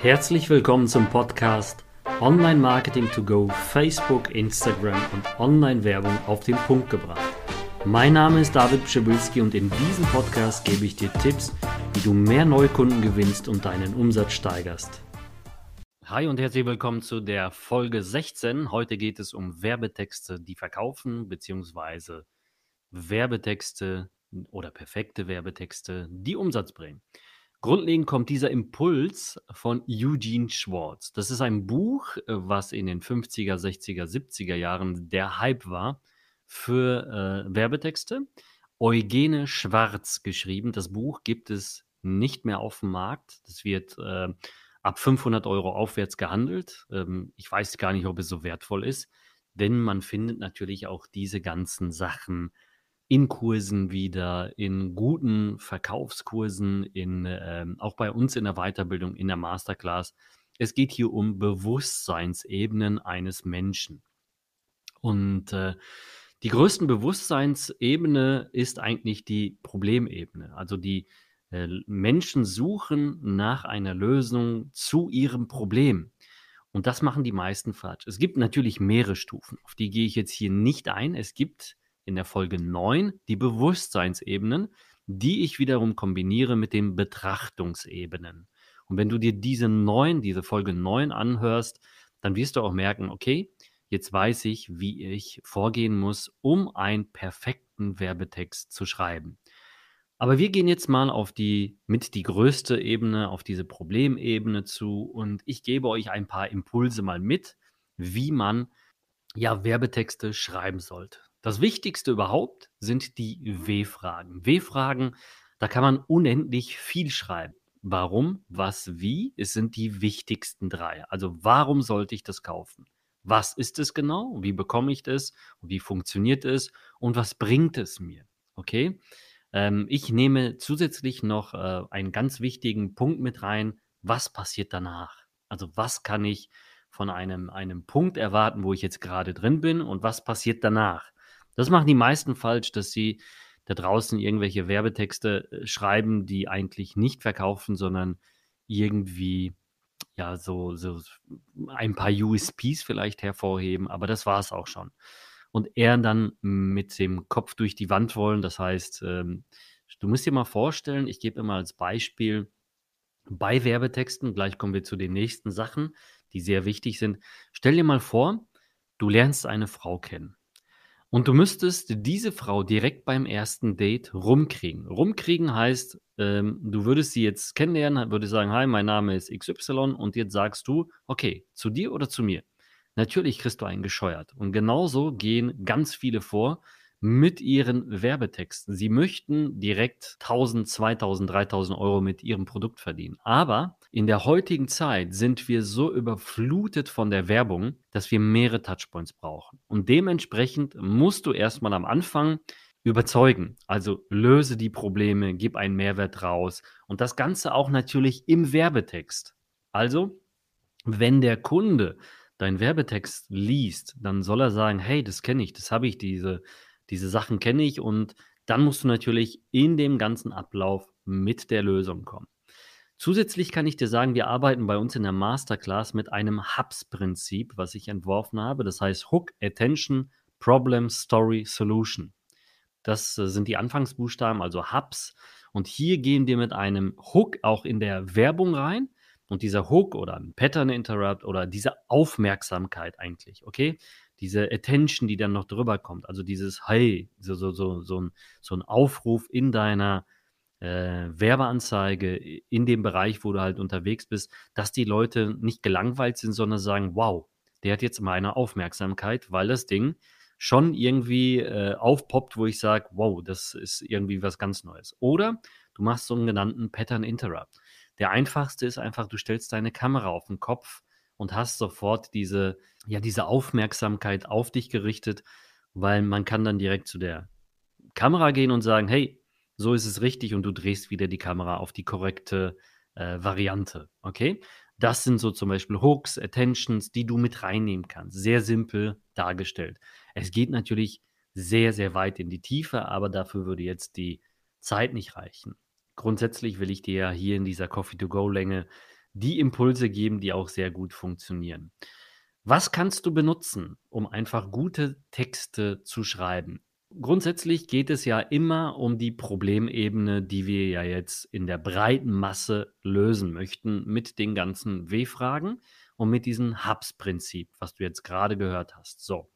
Herzlich willkommen zum Podcast Online Marketing to Go, Facebook, Instagram und Online-Werbung auf den Punkt gebracht. Mein Name ist David Pschibilski und in diesem Podcast gebe ich dir Tipps, wie du mehr Neukunden gewinnst und deinen Umsatz steigerst. Hi und herzlich willkommen zu der Folge 16. Heute geht es um Werbetexte, die verkaufen, beziehungsweise Werbetexte oder perfekte Werbetexte, die Umsatz bringen. Grundlegend kommt dieser Impuls von Eugene Schwartz. Das ist ein Buch, äh, was in den 50er, 60er, 70er Jahren der Hype war für äh, Werbetexte. Eugene Schwarz geschrieben. Das Buch gibt es nicht mehr auf dem Markt. Das wird äh, ab 500 Euro aufwärts gehandelt. Ähm, ich weiß gar nicht, ob es so wertvoll ist, denn man findet natürlich auch diese ganzen Sachen in Kursen wieder, in guten Verkaufskursen, in, ähm, auch bei uns in der Weiterbildung, in der Masterclass. Es geht hier um Bewusstseinsebenen eines Menschen. Und äh, die größten Bewusstseinsebene ist eigentlich die Problemebene. Also die äh, Menschen suchen nach einer Lösung zu ihrem Problem. Und das machen die meisten falsch. Es gibt natürlich mehrere Stufen, auf die gehe ich jetzt hier nicht ein. Es gibt in der Folge 9 die Bewusstseinsebenen, die ich wiederum kombiniere mit den Betrachtungsebenen. Und wenn du dir diese 9, diese Folge 9 anhörst, dann wirst du auch merken, okay, jetzt weiß ich, wie ich vorgehen muss, um einen perfekten Werbetext zu schreiben. Aber wir gehen jetzt mal auf die mit die größte Ebene, auf diese Problemebene zu und ich gebe euch ein paar Impulse mal mit, wie man ja Werbetexte schreiben sollte. Das Wichtigste überhaupt sind die W-Fragen. W-Fragen, da kann man unendlich viel schreiben. Warum, was, wie, es sind die wichtigsten drei. Also warum sollte ich das kaufen? Was ist es genau? Wie bekomme ich das? Wie funktioniert es? Und was bringt es mir? Okay? Ähm, ich nehme zusätzlich noch äh, einen ganz wichtigen Punkt mit rein. Was passiert danach? Also was kann ich von einem, einem Punkt erwarten, wo ich jetzt gerade drin bin und was passiert danach? Das machen die meisten falsch, dass sie da draußen irgendwelche Werbetexte äh, schreiben, die eigentlich nicht verkaufen, sondern irgendwie ja so, so ein paar USPs vielleicht hervorheben, aber das war es auch schon. Und eher dann mit dem Kopf durch die Wand wollen. Das heißt, ähm, du musst dir mal vorstellen, ich gebe immer als Beispiel bei Werbetexten, gleich kommen wir zu den nächsten Sachen, die sehr wichtig sind. Stell dir mal vor, du lernst eine Frau kennen. Und du müsstest diese Frau direkt beim ersten Date rumkriegen. Rumkriegen heißt, ähm, du würdest sie jetzt kennenlernen, würdest sagen, hi, mein Name ist XY und jetzt sagst du, okay, zu dir oder zu mir? Natürlich kriegst du einen gescheuert. Und genauso gehen ganz viele vor, mit ihren Werbetexten. Sie möchten direkt 1000, 2000, 3000 Euro mit ihrem Produkt verdienen. Aber in der heutigen Zeit sind wir so überflutet von der Werbung, dass wir mehrere Touchpoints brauchen. Und dementsprechend musst du erstmal am Anfang überzeugen. Also löse die Probleme, gib einen Mehrwert raus und das Ganze auch natürlich im Werbetext. Also, wenn der Kunde deinen Werbetext liest, dann soll er sagen, hey, das kenne ich, das habe ich, diese diese Sachen kenne ich und dann musst du natürlich in dem ganzen Ablauf mit der Lösung kommen. Zusätzlich kann ich dir sagen, wir arbeiten bei uns in der Masterclass mit einem Hubs-Prinzip, was ich entworfen habe. Das heißt Hook, Attention, Problem, Story, Solution. Das äh, sind die Anfangsbuchstaben, also Hubs. Und hier gehen wir mit einem Hook auch in der Werbung rein. Und dieser Hook oder ein Pattern Interrupt oder diese Aufmerksamkeit eigentlich, okay? Diese Attention, die dann noch drüber kommt, also dieses Hey, so, so, so, so, ein, so ein Aufruf in deiner äh, Werbeanzeige, in dem Bereich, wo du halt unterwegs bist, dass die Leute nicht gelangweilt sind, sondern sagen, wow, der hat jetzt meine Aufmerksamkeit, weil das Ding schon irgendwie äh, aufpoppt, wo ich sage, wow, das ist irgendwie was ganz Neues. Oder du machst so einen genannten Pattern Interrupt. Der einfachste ist einfach, du stellst deine Kamera auf den Kopf und hast sofort diese, ja, diese Aufmerksamkeit auf dich gerichtet, weil man kann dann direkt zu der Kamera gehen und sagen, hey, so ist es richtig und du drehst wieder die Kamera auf die korrekte äh, Variante, okay? Das sind so zum Beispiel Hooks, Attentions, die du mit reinnehmen kannst. Sehr simpel dargestellt. Es geht natürlich sehr, sehr weit in die Tiefe, aber dafür würde jetzt die Zeit nicht reichen. Grundsätzlich will ich dir ja hier in dieser Coffee-to-Go-Länge die Impulse geben, die auch sehr gut funktionieren. Was kannst du benutzen, um einfach gute Texte zu schreiben? Grundsätzlich geht es ja immer um die Problemebene, die wir ja jetzt in der breiten Masse lösen möchten mit den ganzen W-Fragen und mit diesem Hubs-Prinzip, was du jetzt gerade gehört hast. So,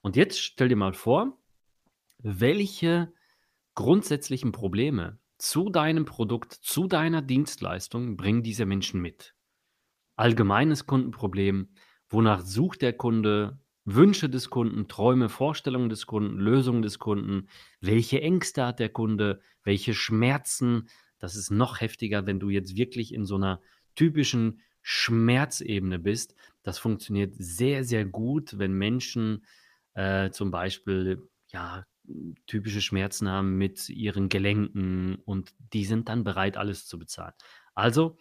und jetzt stell dir mal vor, welche grundsätzlichen Probleme zu deinem Produkt, zu deiner Dienstleistung bringen diese Menschen mit. Allgemeines Kundenproblem, wonach sucht der Kunde, Wünsche des Kunden, Träume, Vorstellungen des Kunden, Lösungen des Kunden, welche Ängste hat der Kunde, welche Schmerzen. Das ist noch heftiger, wenn du jetzt wirklich in so einer typischen Schmerzebene bist. Das funktioniert sehr, sehr gut, wenn Menschen äh, zum Beispiel ja typische Schmerzen haben mit ihren Gelenken und die sind dann bereit, alles zu bezahlen. Also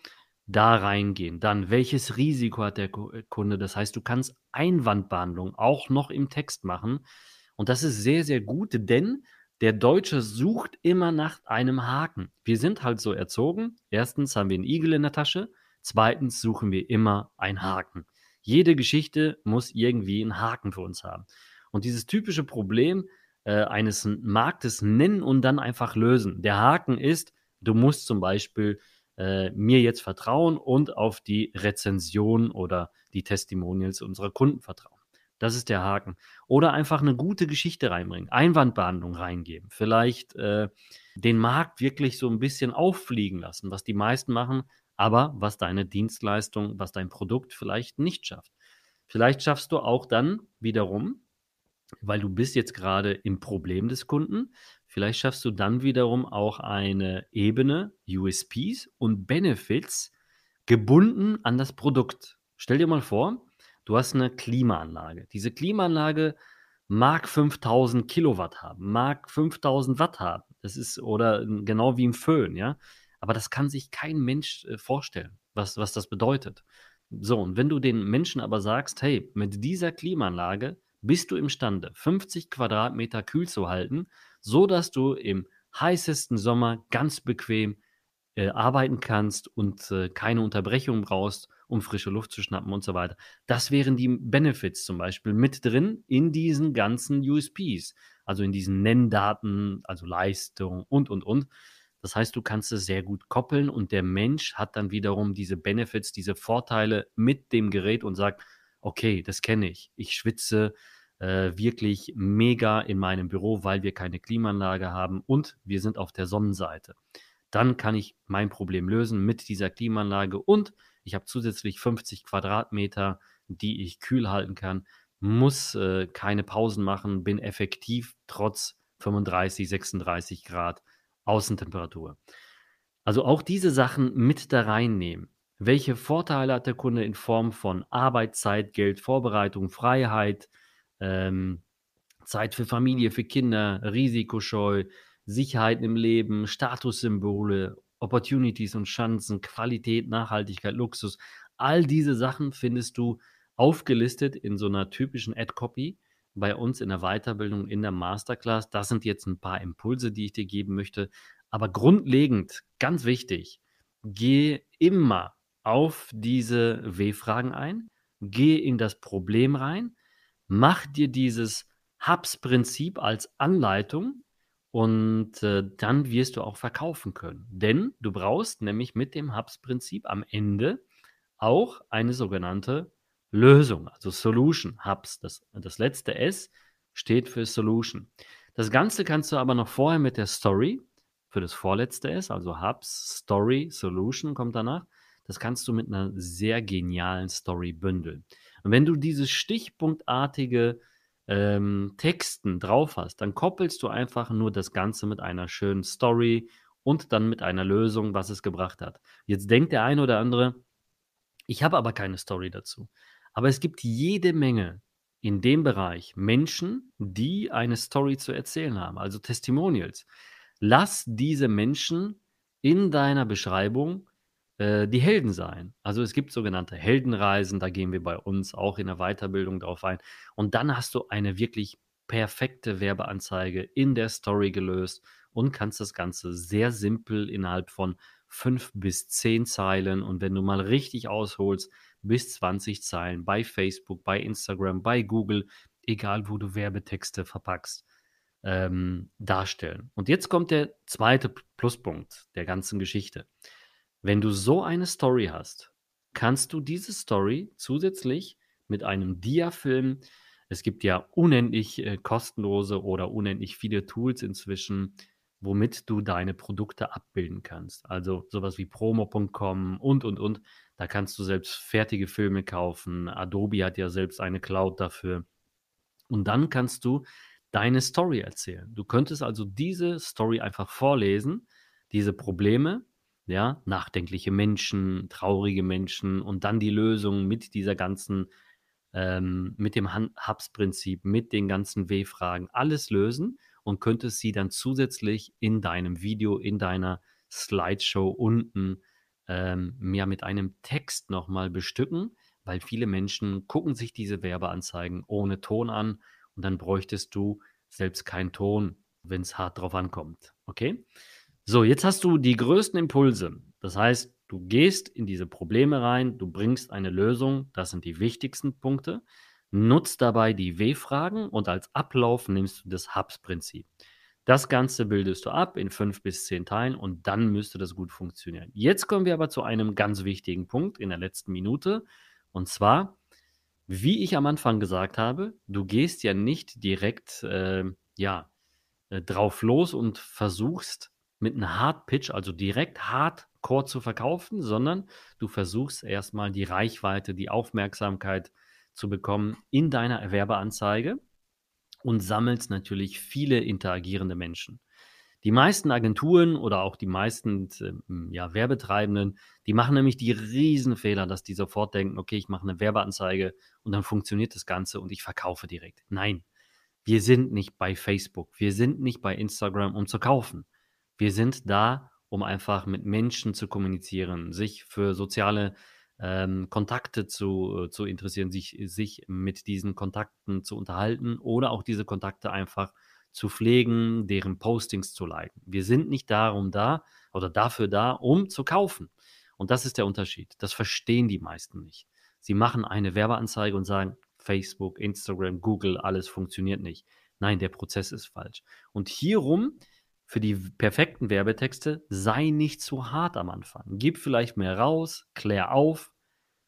da reingehen. Dann, welches Risiko hat der äh, Kunde? Das heißt, du kannst Einwandbehandlung auch noch im Text machen. Und das ist sehr, sehr gut, denn der Deutsche sucht immer nach einem Haken. Wir sind halt so erzogen. Erstens haben wir einen Igel in der Tasche. Zweitens suchen wir immer einen Haken. Jede Geschichte muss irgendwie einen Haken für uns haben. Und dieses typische Problem äh, eines Marktes nennen und dann einfach lösen. Der Haken ist, du musst zum Beispiel äh, mir jetzt vertrauen und auf die Rezension oder die Testimonials unserer Kunden vertrauen. Das ist der Haken. Oder einfach eine gute Geschichte reinbringen, Einwandbehandlung reingeben, vielleicht äh, den Markt wirklich so ein bisschen auffliegen lassen, was die meisten machen, aber was deine Dienstleistung, was dein Produkt vielleicht nicht schafft. Vielleicht schaffst du auch dann wiederum, weil du bist jetzt gerade im Problem des Kunden, Vielleicht schaffst du dann wiederum auch eine Ebene, USPs und Benefits gebunden an das Produkt. Stell dir mal vor, du hast eine Klimaanlage. Diese Klimaanlage mag 5000 Kilowatt haben, mag 5000 Watt haben. Das ist oder genau wie im Föhn, ja. Aber das kann sich kein Mensch äh, vorstellen, was, was das bedeutet. So, und wenn du den Menschen aber sagst, hey, mit dieser Klimaanlage bist du imstande, 50 Quadratmeter kühl zu halten, so dass du im heißesten Sommer ganz bequem äh, arbeiten kannst und äh, keine Unterbrechung brauchst, um frische Luft zu schnappen und so weiter. Das wären die Benefits zum Beispiel mit drin in diesen ganzen USPs, also in diesen Nenndaten, also Leistung und, und, und. Das heißt, du kannst es sehr gut koppeln und der Mensch hat dann wiederum diese Benefits, diese Vorteile mit dem Gerät und sagt, okay, das kenne ich. Ich schwitze äh, wirklich mega in meinem Büro, weil wir keine Klimaanlage haben und wir sind auf der Sonnenseite. Dann kann ich mein Problem lösen mit dieser Klimaanlage und ich habe zusätzlich 50 Quadratmeter, die ich kühl halten kann, muss äh, keine Pausen machen, bin effektiv trotz 35, 36 Grad Außentemperatur. Also auch diese Sachen mit da reinnehmen. Welche Vorteile hat der Kunde in Form von Arbeitszeit, Geld, Vorbereitung, Freiheit, ähm, Zeit für Familie, für Kinder, Risikoscheu, Sicherheit im Leben, Statussymbole, Opportunities und Chancen, Qualität, Nachhaltigkeit, Luxus. All diese Sachen findest du aufgelistet in so einer typischen Ad-Copy bei uns in der Weiterbildung, in der Masterclass. Das sind jetzt ein paar Impulse, die ich dir geben möchte. Aber grundlegend, ganz wichtig, geh immer auf diese W-Fragen ein, geh in das Problem rein, mach dir dieses Hubs-Prinzip als Anleitung und äh, dann wirst du auch verkaufen können. Denn du brauchst nämlich mit dem Hubs-Prinzip am Ende auch eine sogenannte Lösung, also Solution, Hubs. Das, das letzte S steht für Solution. Das Ganze kannst du aber noch vorher mit der Story für das vorletzte S, also Hubs, Story, Solution kommt danach. Das kannst du mit einer sehr genialen Story bündeln. Und wenn du dieses stichpunktartige ähm, Texten drauf hast, dann koppelst du einfach nur das Ganze mit einer schönen Story und dann mit einer Lösung, was es gebracht hat. Jetzt denkt der eine oder andere, ich habe aber keine Story dazu. Aber es gibt jede Menge in dem Bereich Menschen, die eine Story zu erzählen haben, also Testimonials. Lass diese Menschen in deiner Beschreibung äh, die Helden sein. Also es gibt sogenannte Heldenreisen, da gehen wir bei uns auch in der Weiterbildung drauf ein. Und dann hast du eine wirklich perfekte Werbeanzeige in der Story gelöst und kannst das Ganze sehr simpel innerhalb von fünf bis zehn Zeilen und wenn du mal richtig ausholst, bis 20 Zeilen bei Facebook, bei Instagram, bei Google, egal wo du Werbetexte verpackst, ähm, darstellen. Und jetzt kommt der zweite Pluspunkt der ganzen Geschichte. Wenn du so eine Story hast, kannst du diese Story zusätzlich mit einem Dia-Film, es gibt ja unendlich äh, kostenlose oder unendlich viele Tools inzwischen, womit du deine Produkte abbilden kannst. Also sowas wie promo.com und, und, und. Da kannst du selbst fertige Filme kaufen. Adobe hat ja selbst eine Cloud dafür. Und dann kannst du deine Story erzählen. Du könntest also diese Story einfach vorlesen, diese Probleme, ja, nachdenkliche Menschen, traurige Menschen und dann die Lösung mit dieser ganzen, ähm, mit dem Hubs-Prinzip, mit den ganzen W-Fragen, alles lösen und könntest sie dann zusätzlich in deinem Video, in deiner Slideshow unten ähm, ja, mit einem Text nochmal bestücken, weil viele Menschen gucken sich diese Werbeanzeigen ohne Ton an und dann bräuchtest du selbst keinen Ton, wenn es hart drauf ankommt. Okay? So, jetzt hast du die größten Impulse. Das heißt, du gehst in diese Probleme rein, du bringst eine Lösung, das sind die wichtigsten Punkte. Nutzt dabei die W-Fragen und als Ablauf nimmst du das Hubs-Prinzip. Das Ganze bildest du ab in fünf bis zehn Teilen und dann müsste das gut funktionieren. Jetzt kommen wir aber zu einem ganz wichtigen Punkt in der letzten Minute und zwar wie ich am Anfang gesagt habe, du gehst ja nicht direkt äh, ja, äh, drauf los und versuchst mit einem Hard Pitch, also direkt Hardcore zu verkaufen, sondern du versuchst erstmal die Reichweite, die Aufmerksamkeit zu bekommen in deiner Erwerbeanzeige und sammelst natürlich viele interagierende Menschen. Die meisten Agenturen oder auch die meisten äh, ja, Werbetreibenden, die machen nämlich die Riesenfehler, dass die sofort denken, okay, ich mache eine Werbeanzeige und dann funktioniert das Ganze und ich verkaufe direkt. Nein, wir sind nicht bei Facebook, wir sind nicht bei Instagram, um zu kaufen. Wir sind da, um einfach mit Menschen zu kommunizieren, sich für soziale ähm, Kontakte zu, äh, zu interessieren, sich, sich mit diesen Kontakten zu unterhalten oder auch diese Kontakte einfach zu pflegen, deren Postings zu liken. Wir sind nicht darum da oder dafür da, um zu kaufen. Und das ist der Unterschied. Das verstehen die meisten nicht. Sie machen eine Werbeanzeige und sagen, Facebook, Instagram, Google, alles funktioniert nicht. Nein, der Prozess ist falsch. Und hierum, für die perfekten Werbetexte, sei nicht zu hart am Anfang. Gib vielleicht mehr raus, klär auf,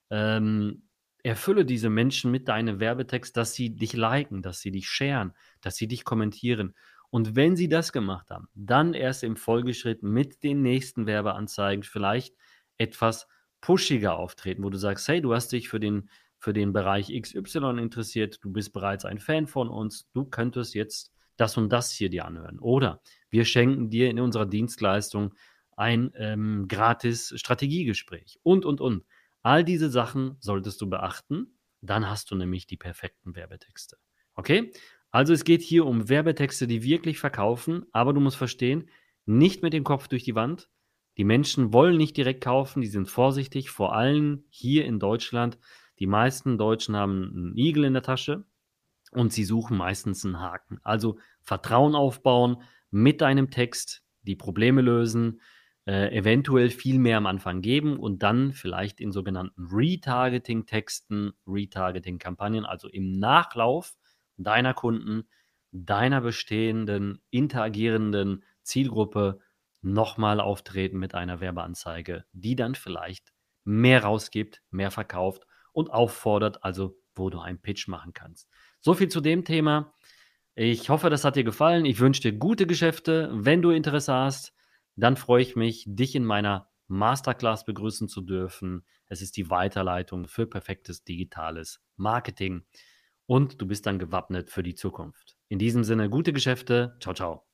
ähm, erfülle diese Menschen mit deinem Werbetext, dass sie dich liken, dass sie dich sharen, dass sie dich kommentieren. Und wenn sie das gemacht haben, dann erst im Folgeschritt mit den nächsten Werbeanzeigen vielleicht etwas pushiger auftreten, wo du sagst, hey, du hast dich für den, für den Bereich XY interessiert, du bist bereits ein Fan von uns, du könntest jetzt das und das hier dir anhören. Oder wir schenken dir in unserer Dienstleistung ein ähm, gratis Strategiegespräch und, und, und. All diese Sachen solltest du beachten. Dann hast du nämlich die perfekten Werbetexte. Okay? Also es geht hier um Werbetexte, die wirklich verkaufen, aber du musst verstehen, nicht mit dem Kopf durch die Wand. Die Menschen wollen nicht direkt kaufen, die sind vorsichtig, vor allem hier in Deutschland. Die meisten Deutschen haben einen Igel in der Tasche und sie suchen meistens einen Haken. Also Vertrauen aufbauen mit deinem Text, die Probleme lösen, äh, eventuell viel mehr am Anfang geben und dann vielleicht in sogenannten Retargeting-Texten, Retargeting-Kampagnen, also im Nachlauf deiner Kunden, deiner bestehenden, interagierenden Zielgruppe nochmal auftreten mit einer Werbeanzeige, die dann vielleicht mehr rausgibt, mehr verkauft und auffordert, also wo du einen Pitch machen kannst. So viel zu dem Thema. Ich hoffe, das hat dir gefallen. Ich wünsche dir gute Geschäfte. Wenn du Interesse hast, dann freue ich mich, dich in meiner Masterclass begrüßen zu dürfen. Es ist die Weiterleitung für perfektes digitales Marketing und du bist dann gewappnet für die Zukunft. In diesem Sinne, gute Geschäfte. Ciao, ciao.